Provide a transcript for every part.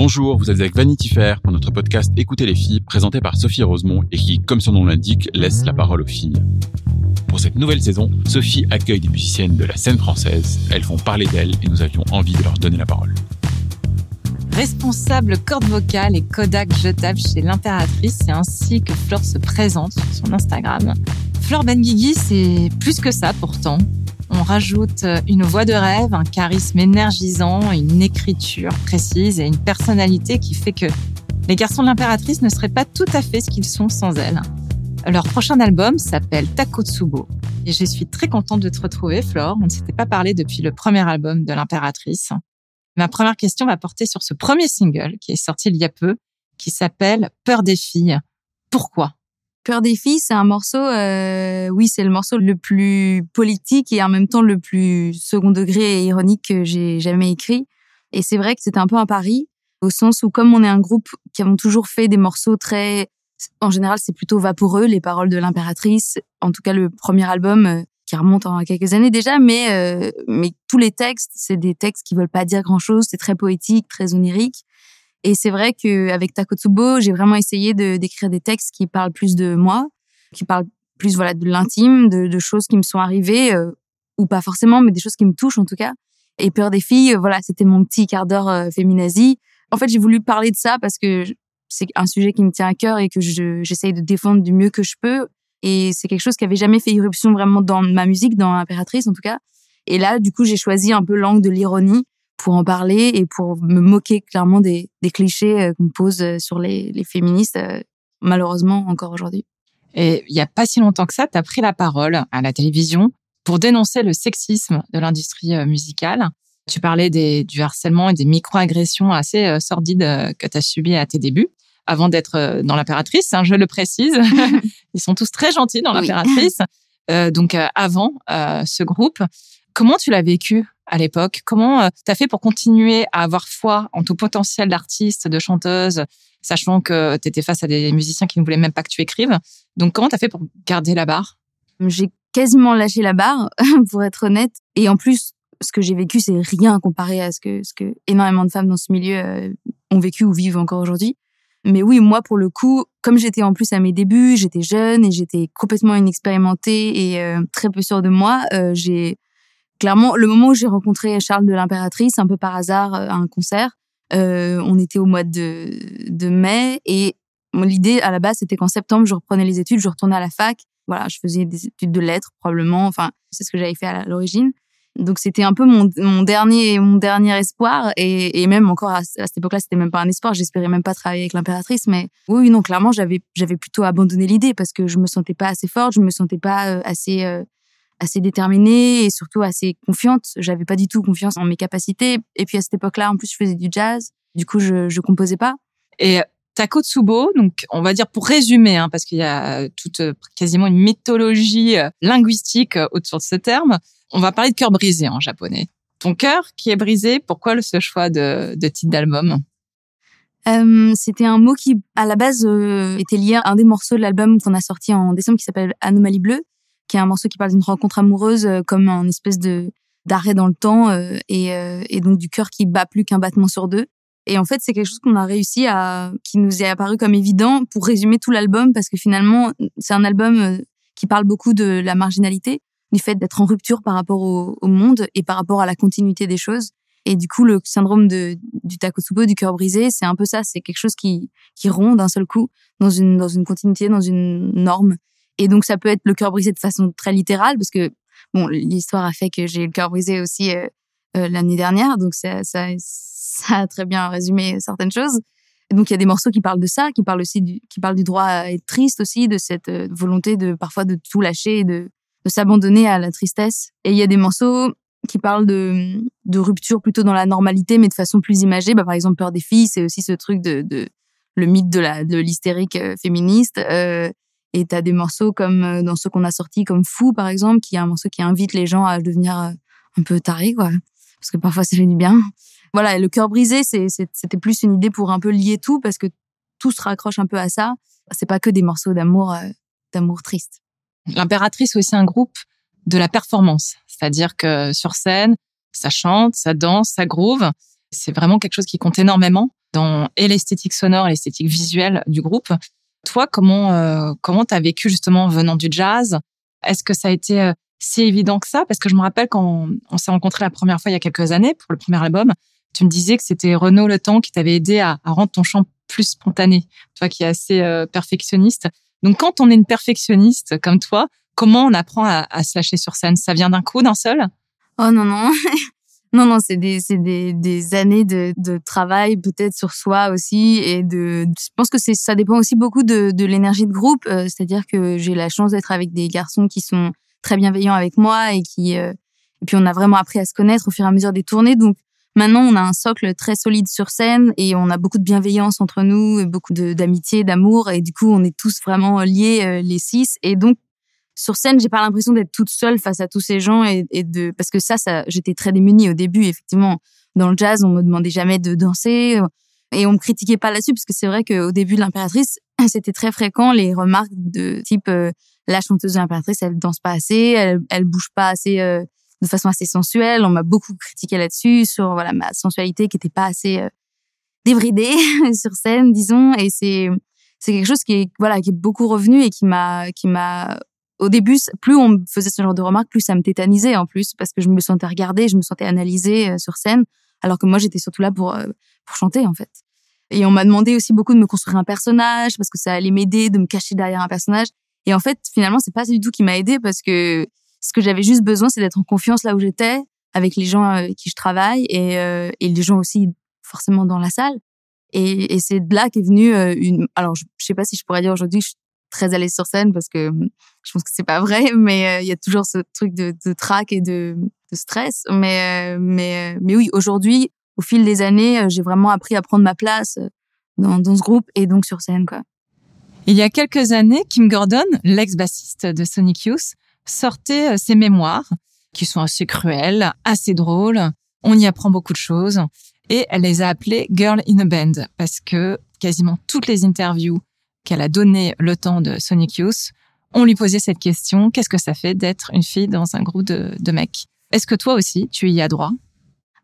Bonjour, vous êtes avec Vanity Fair pour notre podcast Écoutez les filles, présenté par Sophie Rosemont et qui, comme son nom l'indique, laisse la parole aux filles. Pour cette nouvelle saison, Sophie accueille des musiciennes de la scène française. Elles font parler d'elles et nous avions envie de leur donner la parole. Responsable corde vocale et Kodak jetable chez l'impératrice, c'est ainsi que Flore se présente sur son Instagram. Flore Benguigui, c'est plus que ça pourtant. On rajoute une voix de rêve, un charisme énergisant, une écriture précise et une personnalité qui fait que les garçons de l'impératrice ne seraient pas tout à fait ce qu'ils sont sans elle. Leur prochain album s'appelle Takotsubo. Et je suis très contente de te retrouver, Flore. On ne s'était pas parlé depuis le premier album de l'impératrice. Ma première question va porter sur ce premier single qui est sorti il y a peu, qui s'appelle Peur des filles. Pourquoi? Peur des filles, c'est un morceau, euh, oui, c'est le morceau le plus politique et en même temps le plus second degré et ironique que j'ai jamais écrit. Et c'est vrai que c'était un peu un pari, au sens où comme on est un groupe qui avons toujours fait des morceaux très, en général, c'est plutôt vaporeux, les paroles de l'impératrice. En tout cas, le premier album euh, qui remonte en quelques années déjà, mais euh, mais tous les textes, c'est des textes qui veulent pas dire grand chose. C'est très poétique, très onirique. Et c'est vrai qu'avec Takotsubo, j'ai vraiment essayé d'écrire des textes qui parlent plus de moi, qui parlent plus voilà de l'intime, de, choses qui me sont arrivées euh, ou pas forcément, mais des choses qui me touchent en tout cas. Et peur des filles, euh, voilà, c'était mon petit quart d'heure euh, féminazie. En fait, j'ai voulu parler de ça parce que c'est un sujet qui me tient à cœur et que je j'essaye de défendre du mieux que je peux. Et c'est quelque chose qui avait jamais fait irruption vraiment dans ma musique, dans l'impératrice en tout cas. Et là, du coup, j'ai choisi un peu l'angle de l'ironie pour en parler et pour me moquer clairement des, des clichés euh, qu'on pose euh, sur les, les féministes, euh, malheureusement encore aujourd'hui. Et il y a pas si longtemps que ça, tu as pris la parole à la télévision pour dénoncer le sexisme de l'industrie musicale. Tu parlais des, du harcèlement et des micro-agressions assez sordides que tu as subies à tes débuts avant d'être dans l'impératrice, hein, je le précise. Ils sont tous très gentils dans l'impératrice. Euh, donc avant euh, ce groupe, comment tu l'as vécu? À l'époque Comment euh, tu as fait pour continuer à avoir foi en ton potentiel d'artiste, de chanteuse, sachant que tu étais face à des musiciens qui ne voulaient même pas que tu écrives? Donc comment tu as fait pour garder la barre? J'ai quasiment lâché la barre, pour être honnête. Et en plus, ce que j'ai vécu, c'est rien comparé à ce que, ce que énormément de femmes dans ce milieu euh, ont vécu ou vivent encore aujourd'hui. Mais oui, moi, pour le coup, comme j'étais en plus à mes débuts, j'étais jeune et j'étais complètement inexpérimentée et euh, très peu sûre de moi, j'ai clairement le moment où j'ai rencontré Charles de l'Impératrice, un peu par hasard euh, à un concert, euh, on était au mois de, de mai et l'idée à la base c'était qu'en septembre je reprenais les études, je retournais à la fac, voilà, je faisais des études de lettres probablement, enfin c'est ce que j'avais fait à l'origine. Donc c'était un peu mon, mon dernier mon dernier espoir et, et même encore à, cette époque-là c'était même pas un espoir. J'espérais même pas travailler avec l'impératrice mais oui non clairement j'avais j'avais plutôt abandonné l'idée parce que je me sentais pas assez forte je me sentais pas euh, assez euh, assez déterminée et surtout assez confiante. J'avais pas du tout confiance en mes capacités. Et puis à cette époque-là en plus je faisais du jazz. Du coup je je composais pas. Et Takotsubo, donc on va dire pour résumer, hein, parce qu'il y a toute quasiment une mythologie linguistique autour de ce terme. On va parler de cœur brisé en japonais. Ton cœur qui est brisé, pourquoi ce choix de, de titre d'album? Euh, C'était un mot qui, à la base, euh, était lié à un des morceaux de l'album qu'on a sorti en décembre qui s'appelle Anomalie bleue, qui est un morceau qui parle d'une rencontre amoureuse euh, comme un espèce de d'arrêt dans le temps euh, et, euh, et donc du cœur qui bat plus qu'un battement sur deux. Et en fait, c'est quelque chose qu'on a réussi à, qui nous est apparu comme évident pour résumer tout l'album parce que finalement, c'est un album qui parle beaucoup de la marginalité du fait d'être en rupture par rapport au, au, monde et par rapport à la continuité des choses. Et du coup, le syndrome de, du takotsubo, du cœur brisé, c'est un peu ça. C'est quelque chose qui, qui rompt d'un seul coup dans une, dans une continuité, dans une norme. Et donc, ça peut être le cœur brisé de façon très littérale parce que, bon, l'histoire a fait que j'ai eu le cœur brisé aussi euh, euh, l'année dernière. Donc, ça, ça, ça a très bien résumé certaines choses. Donc, il y a des morceaux qui parlent de ça, qui parlent aussi du, qui parlent du droit à être triste aussi, de cette volonté de parfois de tout lâcher de, de s'abandonner à la tristesse. Et il y a des morceaux qui parlent de, de rupture plutôt dans la normalité, mais de façon plus imagée. Bah, par exemple, Peur des filles, c'est aussi ce truc de, de le mythe de la de l'hystérique euh, féministe. Euh, et t'as des morceaux comme euh, dans ceux qu'on a sortis, comme Fou par exemple, qui est un morceau qui invite les gens à devenir euh, un peu tarés, quoi. Parce que parfois ça fait du bien. Voilà, le cœur brisé, c'était plus une idée pour un peu lier tout, parce que tout se raccroche un peu à ça. C'est pas que des morceaux d'amour, d'amour triste. L'impératrice aussi un groupe de la performance, c'est-à-dire que sur scène, ça chante, ça danse, ça groove. C'est vraiment quelque chose qui compte énormément dans et l'esthétique sonore et l'esthétique visuelle du groupe. Toi, comment euh, comment t'as vécu justement venant du jazz? Est-ce que ça a été euh, si évident que ça? Parce que je me rappelle quand on, s'est rencontrés la première fois il y a quelques années pour le premier album, tu me disais que c'était Renaud Le Temps qui t'avait aidé à, rendre ton chant plus spontané. Toi qui es assez euh, perfectionniste. Donc quand on est une perfectionniste comme toi, comment on apprend à, à se lâcher sur scène? Ça vient d'un coup, d'un seul? Oh non non. Non, non, c'est des, c'est des, des années de, de travail peut-être sur soi aussi et de. Je pense que c'est, ça dépend aussi beaucoup de, de l'énergie de groupe. Euh, c'est-à-dire que j'ai la chance d'être avec des garçons qui sont très bienveillants avec moi et qui. Euh, et puis on a vraiment appris à se connaître au fur et à mesure des tournées. Donc maintenant on a un socle très solide sur scène et on a beaucoup de bienveillance entre nous, et beaucoup d'amitié, d'amour et du coup on est tous vraiment liés euh, les six. Et donc sur scène, j'ai pas l'impression d'être toute seule face à tous ces gens et, de parce que ça, ça, j'étais très démunie au début. Effectivement, dans le jazz, on me demandait jamais de danser et on me critiquait pas là-dessus parce que c'est vrai qu'au début de l'impératrice, c'était très fréquent les remarques de type euh, la chanteuse de l'impératrice, elle danse pas assez, elle, elle bouge pas assez euh, de façon assez sensuelle. On m'a beaucoup critiqué là-dessus sur voilà ma sensualité qui était pas assez euh, débridée sur scène, disons. Et c'est c'est quelque chose qui est voilà qui est beaucoup revenu et qui m'a qui m'a au début, plus on me faisait ce genre de remarques, plus ça me tétanisait en plus, parce que je me sentais regardée, je me sentais analysée euh, sur scène, alors que moi j'étais surtout là pour euh, pour chanter en fait. Et on m'a demandé aussi beaucoup de me construire un personnage, parce que ça allait m'aider de me cacher derrière un personnage. Et en fait, finalement, c'est pas du tout qui m'a aidé, parce que ce que j'avais juste besoin, c'est d'être en confiance là où j'étais, avec les gens avec qui je travaille et, et les gens aussi forcément dans la salle. Et, et c'est de là qu'est venue une. Alors, je, je sais pas si je pourrais dire aujourd'hui, très à l'aise sur scène parce que hum, je pense que c'est pas vrai, mais euh, il y a toujours ce truc de, de trac et de, stress. Mais, euh, mais, euh, mais oui, aujourd'hui, au fil des années, j'ai vraiment appris à prendre ma place dans, dans ce groupe et donc sur scène, quoi. Il y a quelques années, Kim Gordon, l'ex-bassiste de Sonic Youth, sortait ses mémoires, qui sont assez cruelles, assez drôles. On y apprend beaucoup de choses. Et elle les a appelées Girl in a Band, parce que quasiment toutes les interviews qu'elle a donné le temps de Sonic Youth, on lui posait cette question, qu'est-ce que ça fait d'être une fille dans un groupe de, mecs? Est-ce que toi aussi, tu y as droit?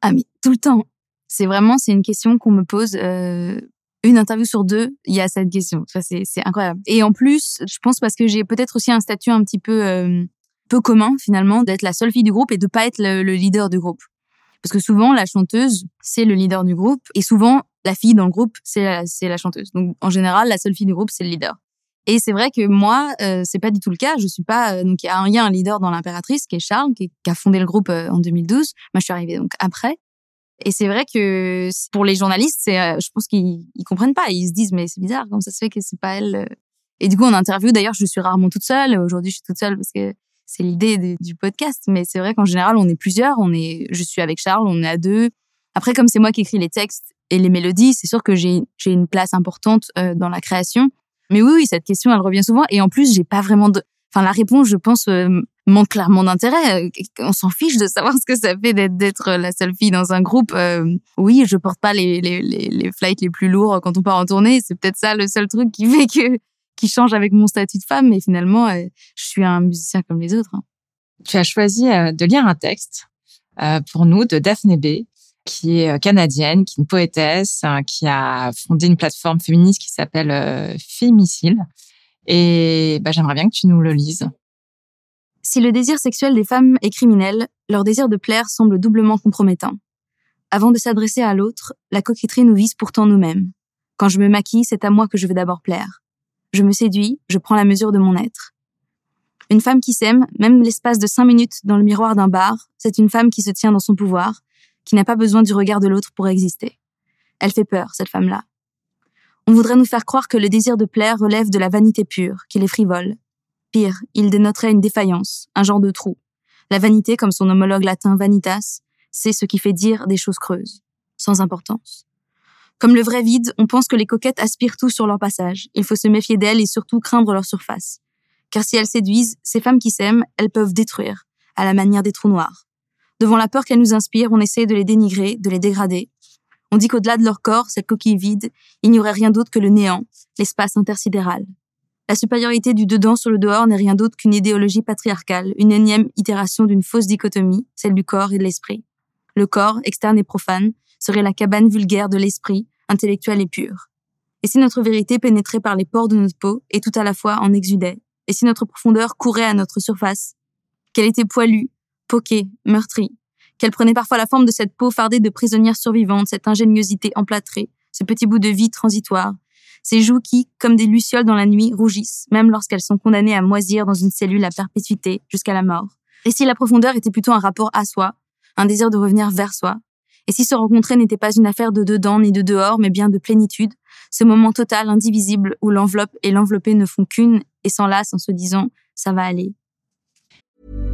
Ah mais tout le temps. C'est vraiment, c'est une question qu'on me pose. Euh, une interview sur deux, il y a cette question. c'est, c'est incroyable. Et en plus, je pense parce que j'ai peut-être aussi un statut un petit peu euh, peu commun finalement, d'être la seule fille du groupe et de pas être le, le leader du groupe. Parce que souvent, la chanteuse, c'est le leader du groupe. Et souvent, la fille dans le groupe, c'est la, c'est la chanteuse. Donc en général, la seule fille du groupe, c'est le leader. Et c'est vrai que moi, euh, c'est pas du tout le cas. Je suis pas euh, donc il y a un, leader dans l'impératrice qui est Charles, qui, a fondé le groupe euh, en 2012. Moi, je suis arrivée donc après. Et c'est vrai que pour les journalistes, c'est, euh, je pense qu'ils ils comprennent pas. Ils se disent mais c'est bizarre, comment ça se fait que c'est pas elle. Et du coup, en interview, d'ailleurs, je suis rarement toute seule. Aujourd'hui, je suis toute seule parce que c'est l'idée du podcast. Mais c'est vrai qu'en général, on est plusieurs. On est, je suis avec Charles, on est à deux. Après, comme c'est moi qui écris les textes et les mélodies, c'est sûr que j'ai une place importante euh, dans la création. Mais oui, oui, cette question, elle revient souvent. Et en plus, j'ai pas vraiment de, enfin, la réponse, je pense, euh, manque clairement d'intérêt. Euh, on s'en fiche de savoir ce que ça fait d'être d'être la seule fille dans un groupe. oui, je porte pas les, les les les flights les plus lourds quand on part en tournée. C'est peut-être ça le seul truc qui fait que qui change avec mon statut de femme. Mais finalement, je suis un musicien comme les autres. Hein. Tu as choisi de lire un texte pour nous de Daphné B qui est euh, canadienne, qui est une poétesse, hein, qui a fondé une plateforme féministe qui s'appelle euh, Fémicile. Et bah, j'aimerais bien que tu nous le lises. Si le désir sexuel des femmes est criminel, leur désir de plaire semble doublement compromettant. Avant de s'adresser à l'autre, la coquetterie nous vise pourtant nous-mêmes. Quand je me maquille, c'est à moi que je veux d'abord plaire. Je me séduis, je prends la mesure de mon être. Une femme qui s'aime, même l'espace de cinq minutes dans le miroir d'un bar, c'est une femme qui se tient dans son pouvoir, qui n'a pas besoin du regard de l'autre pour exister. Elle fait peur, cette femme-là. On voudrait nous faire croire que le désir de plaire relève de la vanité pure, qu'il est frivole. Pire, il dénoterait une défaillance, un genre de trou. La vanité, comme son homologue latin vanitas, c'est ce qui fait dire des choses creuses, sans importance. Comme le vrai vide, on pense que les coquettes aspirent tout sur leur passage. Il faut se méfier d'elles et surtout craindre leur surface. Car si elles séduisent, ces femmes qui s'aiment, elles peuvent détruire, à la manière des trous noirs. Devant la peur qu'elles nous inspirent, on essaie de les dénigrer, de les dégrader. On dit qu'au-delà de leur corps, cette coquille vide, il n'y aurait rien d'autre que le néant, l'espace intersidéral. La supériorité du dedans sur le dehors n'est rien d'autre qu'une idéologie patriarcale, une énième itération d'une fausse dichotomie, celle du corps et de l'esprit. Le corps, externe et profane, serait la cabane vulgaire de l'esprit, intellectuel et pur. Et si notre vérité pénétrait par les pores de notre peau et tout à la fois en exudait, et si notre profondeur courait à notre surface, qu'elle était poilue, poquée, meurtrie, qu'elle prenait parfois la forme de cette peau fardée de prisonnière survivante, cette ingéniosité emplâtrée, ce petit bout de vie transitoire, ces joues qui, comme des lucioles dans la nuit, rougissent, même lorsqu'elles sont condamnées à moisir dans une cellule à perpétuité jusqu'à la mort. Et si la profondeur était plutôt un rapport à soi, un désir de revenir vers soi, et si se rencontrer n'était pas une affaire de dedans ni de dehors, mais bien de plénitude, ce moment total, indivisible, où l'enveloppe et l'enveloppé ne font qu'une et s'enlacent en se disant ⁇ ça va aller ⁇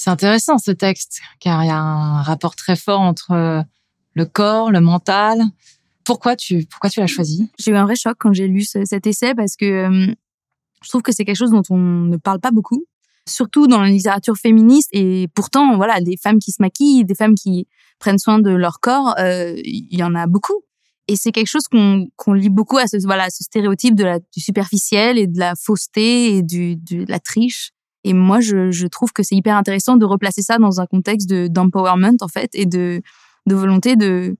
C'est intéressant ce texte car il y a un rapport très fort entre le corps, le mental. Pourquoi tu pourquoi tu l'as choisi? J'ai eu un vrai choc quand j'ai lu ce, cet essai parce que euh, je trouve que c'est quelque chose dont on ne parle pas beaucoup, surtout dans la littérature féministe. Et pourtant, voilà, des femmes qui se maquillent, des femmes qui prennent soin de leur corps, euh, il y en a beaucoup. Et c'est quelque chose qu'on qu'on lit beaucoup à ce voilà ce stéréotype du superficiel et de la fausseté et du de la triche. Et moi, je, je trouve que c'est hyper intéressant de replacer ça dans un contexte de d'empowerment en fait et de de volonté de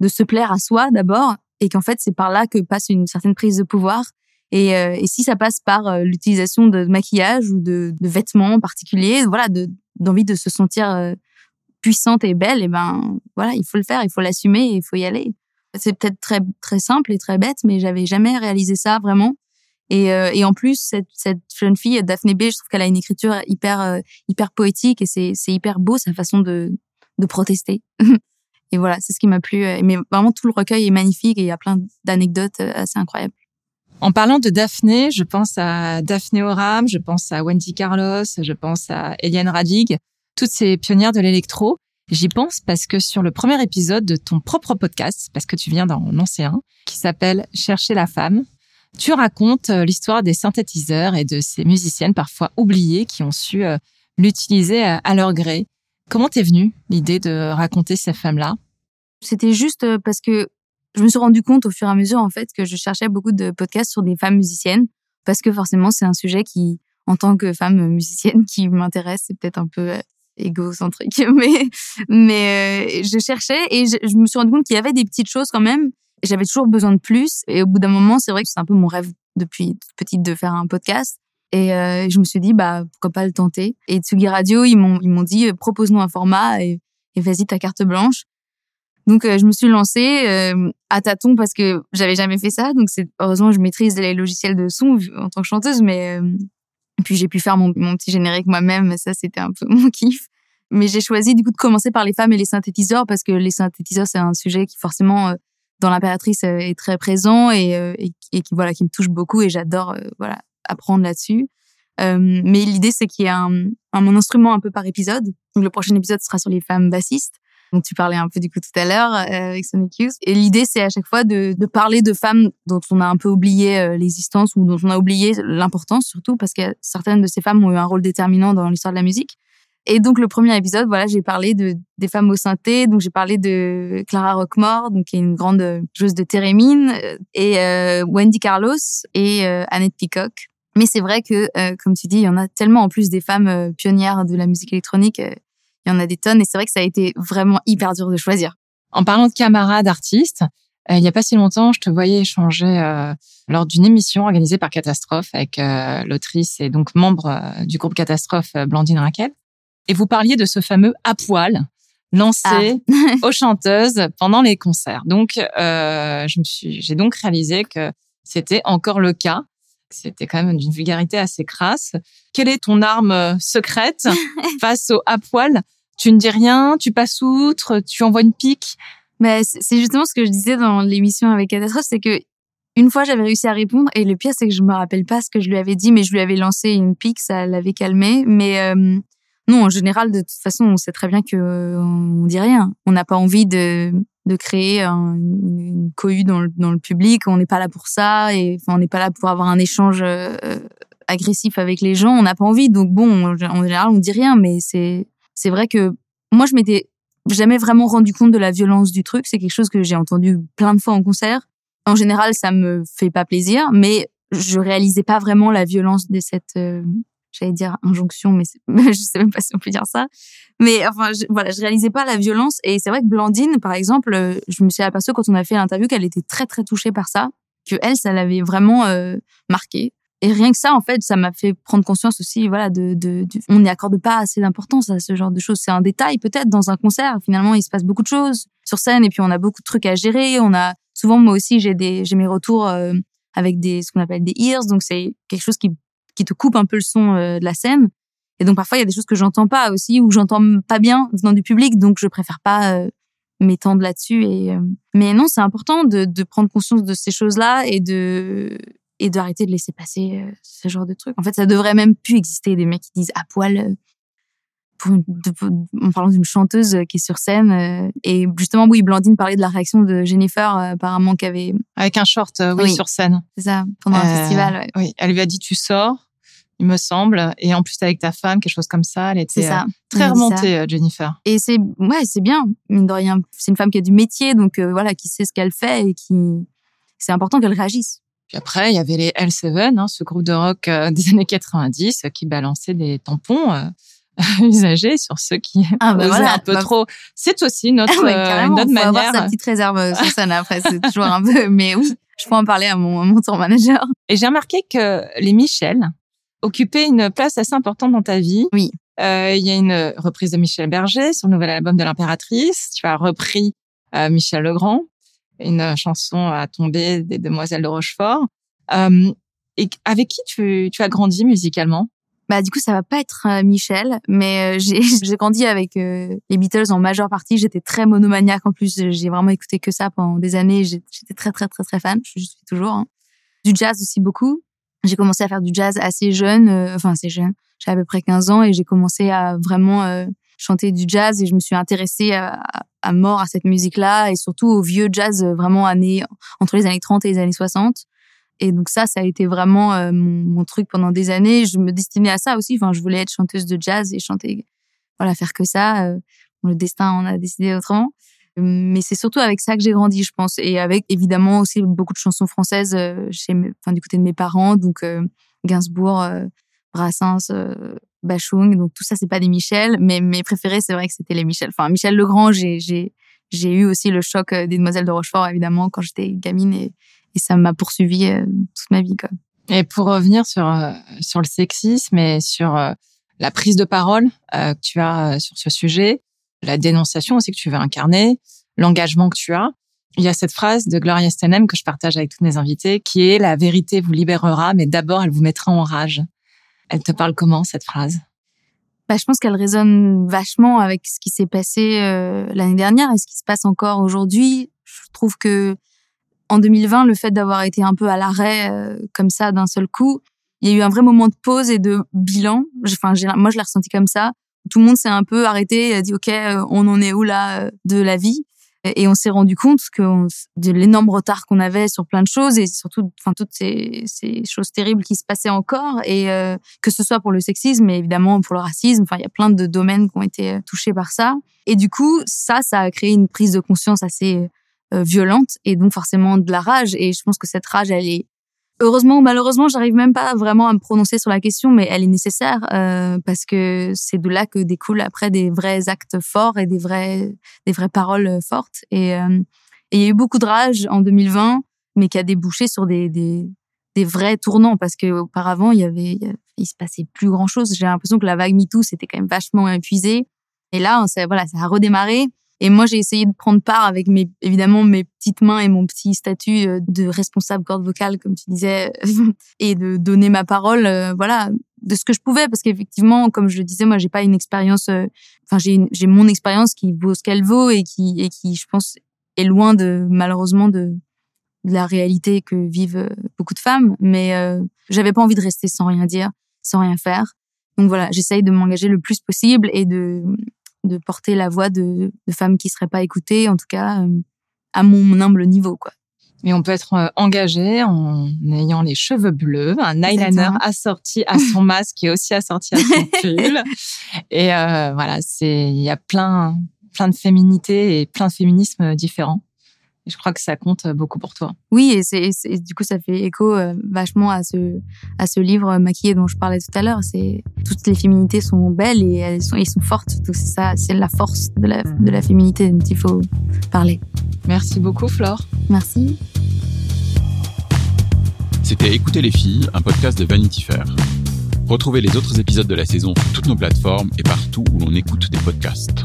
de se plaire à soi d'abord et qu'en fait c'est par là que passe une certaine prise de pouvoir et, euh, et si ça passe par euh, l'utilisation de maquillage ou de, de vêtements particuliers, voilà, de d'envie de se sentir euh, puissante et belle, et ben voilà, il faut le faire, il faut l'assumer, il faut y aller. C'est peut-être très très simple et très bête, mais j'avais jamais réalisé ça vraiment. Et, et en plus, cette, cette jeune fille, Daphné B, je trouve qu'elle a une écriture hyper hyper poétique et c'est c'est hyper beau sa façon de de protester. et voilà, c'est ce qui m'a plu. Mais vraiment tout le recueil est magnifique et il y a plein d'anecdotes assez incroyables. En parlant de Daphné, je pense à Daphné Oram, je pense à Wendy Carlos, je pense à Eliane Radig, toutes ces pionnières de l'électro. J'y pense parce que sur le premier épisode de ton propre podcast, parce que tu viens d'en lancer un, qui s'appelle Chercher la femme, tu racontes euh, l'histoire des synthétiseurs et de ces musiciennes parfois oubliées qui ont su euh, l'utiliser à leur gré. Comment t'es venue l'idée de raconter ces femmes-là? C'était juste euh, parce que je me suis rendu compte au fur et à mesure en fait que je cherchais beaucoup de podcasts sur des femmes musiciennes parce que forcément c'est un sujet qui en tant que femme musicienne qui m'intéresse c'est peut-être un peu euh, égocentrique mais mais euh, je cherchais et je, je, me suis rendu compte qu'il y avait des petites choses quand même j'avais toujours besoin de plus et au bout d'un moment c'est vrai que c'est un peu mon rêve depuis petite de faire un podcast et euh, je me suis dit bah pourquoi pas le tenter et Tsugi Radio ils m'ont ils m'ont dit propose-nous un format et, et vas-y ta carte blanche donc euh, je me suis lancée euh, à tâtons parce que j'avais jamais fait ça. Donc heureusement je maîtrise les logiciels de son en tant que chanteuse, mais euh, puis j'ai pu faire mon, mon petit générique moi-même. Ça c'était un peu mon kiff. Mais j'ai choisi du coup de commencer par les femmes et les synthétiseurs parce que les synthétiseurs c'est un sujet qui forcément l'impératrice est très présent et, et, qui voilà qui me touche beaucoup et j'adore voilà apprendre là-dessus. mais l'idée c'est qu'il y a un, un, mon instrument un peu par épisode. Donc le prochain épisode sera sur les femmes bassistes dont tu parlais un peu du coup tout à l'heure euh, avec Sonic Youth. Et l'idée, c'est à chaque fois de, de, parler de femmes dont on a un peu oublié euh, l'existence ou dont on a oublié l'importance surtout parce que certaines de ces femmes ont eu un rôle déterminant dans l'histoire de la musique. Et donc le premier épisode, voilà, j'ai parlé de des femmes au synthé, donc j'ai parlé de Clara Rockmore, donc qui est une grande joueuse de thérémine, euh, et euh, Wendy Carlos et euh, Annette Peacock. Mais c'est vrai que, comme tu dis, il y en a tellement en plus des femmes pionnières de la musique électronique il y en a des tonnes et c'est vrai que ça a été vraiment hyper dur de choisir. En parlant de camarades artistes, il n'y a pas si longtemps, je te voyais échanger lors d'une émission organisée par Catastrophe avec l'autrice et donc membre du groupe Catastrophe, Blandine Raquel. Et vous parliez de ce fameux à poil lancé ah. aux chanteuses pendant les concerts. Donc, euh, je me suis, j'ai donc réalisé que c'était encore le cas. C'était quand même d'une vulgarité assez crasse. Quelle est ton arme euh, secrète face au à poil? Tu ne dis rien, tu passes outre, tu envoies une pique? Mais c'est justement ce que je disais dans l'émission avec Catastrophe, c'est que une fois j'avais réussi à répondre et le pire c'est que je me rappelle pas ce que je lui avais dit, mais je lui avais lancé une pique, ça l'avait calmé. Mais euh, non, en général, de toute façon, on sait très bien que on dit rien. On n'a pas envie de, de créer une cohue dans le, dans le public. On n'est pas là pour ça et enfin, on n'est pas là pour avoir un échange euh, agressif avec les gens. On n'a pas envie. Donc bon, en général, on dit rien. Mais c'est c'est vrai que moi, je m'étais jamais vraiment rendu compte de la violence du truc. C'est quelque chose que j'ai entendu plein de fois en concert. En général, ça me fait pas plaisir, mais je réalisais pas vraiment la violence de cette euh, j'allais dire injonction, mais je sais même pas si on peut dire ça. Mais enfin, voilà, je réalisais pas la violence. Et c'est vrai que Blandine, par exemple, euh, je me suis aperçue quand on a fait l'interview qu'elle était très très touchée par ça, que elle, ça l'avait vraiment euh, marqué. Et rien que ça, en fait, ça m'a fait prendre conscience aussi, voilà, de, de, on n'y accorde pas assez d'importance à ce genre de choses. C'est un détail peut-être dans un concert. Finalement, il se passe beaucoup de choses sur scène et puis on a beaucoup de trucs à gérer. On a souvent, moi aussi, j'ai des, j'ai mes retours euh, avec des, ce qu'on appelle des ears. Donc c'est quelque chose qui qui te coupe un peu le son euh, de la scène. Et donc parfois il y a des choses que j'entends pas aussi ou j'entends pas bien venant du public, donc je préfère pas euh, m'étendre là-dessus. Et euh, mais non, c'est important de, de prendre conscience de ces choses-là et de et d'arrêter de laisser passer ce genre de trucs. En fait, ça devrait même plus exister des mecs qui disent à poil pour en parlant d'une chanteuse qui est sur scène. et justement, oui, Blandine parlait de la réaction de Jennifer, apparemment, qui avait... Avec un short, oui, sur scène. C'est ça, pendant un festival. Oui, elle lui a dit, tu sors il me semble. Et en plus, avec ta femme, quelque chose comme ça, elle était ça. Euh, très remontée, euh, Jennifer. Et c'est, ouais, c'est bien, mine de rien. C'est une femme qui a du métier, donc euh, voilà, qui sait ce qu'elle fait et qui, c'est important qu'elle réagisse. Puis après, il y avait les L7, hein, ce groupe de rock des années 90 qui balançait des tampons. usagés sur ceux qui ah bah un peu bah trop. C'est aussi notre, ah notre manière. avoir sa petite réserve sur scène après, c'est toujours un peu, mais oui, je peux en parler à mon, à mon tour manager. Et j'ai remarqué que les Michel, occupé une place assez importante dans ta vie. Oui. Euh, il y a une reprise de Michel Berger sur le nouvel album de l'impératrice. Tu as repris euh, Michel Legrand, une chanson à tomber des Demoiselles de Rochefort. Euh, et avec qui tu, tu as grandi musicalement? Bah du coup ça va pas être Michel, mais j'ai grandi avec les Beatles en majeure partie. J'étais très monomaniaque en plus. J'ai vraiment écouté que ça pendant des années. J'étais très très très très fan. Je suis toujours. Hein. Du jazz aussi beaucoup. J'ai commencé à faire du jazz assez jeune, euh, enfin assez jeune, j'avais à peu près 15 ans et j'ai commencé à vraiment euh, chanter du jazz et je me suis intéressée à, à mort à cette musique-là et surtout au vieux jazz euh, vraiment années, entre les années 30 et les années 60. Et donc ça, ça a été vraiment mon, mon, truc pendant des années. Je me destinais à ça aussi. Enfin, je voulais être chanteuse de jazz et chanter, voilà, faire que ça. le destin en a décidé autrement. Mais c'est surtout avec ça que j'ai grandi, je pense, et avec évidemment aussi beaucoup de chansons françaises euh, chez, enfin, du côté de mes parents, donc euh, Gainsbourg, euh, Brassens, Bachung, donc tout ça c'est pas des Michel, mais mes préférés c'est vrai que c'était les Michel. Enfin Michel Legrand, j'ai j'ai j'ai eu aussi le choc des Demoiselles de Rochefort évidemment quand j'étais gamine. Et, et ça m'a poursuivi toute ma vie quoi. Et pour revenir sur sur le sexisme et sur la prise de parole que tu as sur ce sujet, la dénonciation aussi que tu veux incarner, l'engagement que tu as. Il y a cette phrase de Gloria Steinem que je partage avec tous mes invités, qui est la vérité vous libérera, mais d'abord elle vous mettra en rage. Elle te parle comment cette phrase? Bah, je pense qu'elle résonne vachement avec ce qui s'est passé euh, l'année dernière et ce qui se passe encore aujourd'hui. Je trouve que en 2020, le fait d'avoir été un peu à l'arrêt euh, comme ça d'un seul coup, il y a eu un vrai moment de pause et de bilan. Enfin, moi, je l'ai ressenti comme ça tout le monde s'est un peu arrêté et a dit ok euh, on en est où là euh, de la vie? Et on s'est rendu compte que de l'énorme retard qu'on avait sur plein de choses et surtout enfin toutes ces, choses terribles qui se passaient encore et euh, que ce soit pour le sexisme mais évidemment pour le racisme enfin il y a plein de domaines qui ont été touchés par ça. Et du coup ça ça a créé une prise de conscience assez violente et donc forcément de la rage. Et je pense que cette rage elle est Heureusement ou malheureusement, j'arrive même pas vraiment à me prononcer sur la question, mais elle est nécessaire euh, parce que c'est de là que découlent après des vrais actes forts et des vrais, des vraies paroles fortes. Et, euh, il y a eu beaucoup de rage en 2020, mais qui a débouché sur des, des, des vrais tournants parce que auparavant il y avait il se passait plus grand chose. J'ai l'impression que la vague MeToo c'était quand même vachement épuisé. Et là, ça, voilà, ça a redémarré. Et moi, j'ai essayé de prendre part avec mes, évidemment, mes petites mains et mon petit statut euh, de responsable corde vocale, comme tu disais, et de donner ma parole, euh, voilà, de ce que je pouvais, parce qu'effectivement, comme je le disais, moi, j'ai pas une expérience, euh, enfin, j'ai, j'ai mon expérience qui vaut ce qu'elle vaut et qui, et qui, je pense, est loin de, malheureusement, de, de la réalité que vivent beaucoup de femmes. Mais euh, j'avais pas envie de rester sans rien dire, sans rien faire. Donc voilà, j'essaye de m'engager le plus possible et de, de porter la voix de, de femmes qui seraient pas écoutées, en tout cas euh, à mon humble niveau, quoi. Mais on peut être euh, engagé en ayant les cheveux bleus, un eyeliner assorti à son masque et aussi assorti à son pull. et euh, voilà, c'est il y a plein plein de féminité et plein de féminismes différents je crois que ça compte beaucoup pour toi. Oui, et, c'est, du coup, ça fait écho euh, vachement à ce, à ce livre maquillé dont je parlais tout à l'heure. C'est toutes les féminités sont belles et elles sont, elles sont fortes. C'est ça, c'est la force de la, de la féminité dont il faut parler. Merci beaucoup, Flore. Merci. C'était Écouter les filles, un podcast de Vanity Fair. Retrouvez les autres épisodes de la saison sur toutes nos plateformes et partout où l'on écoute des podcasts.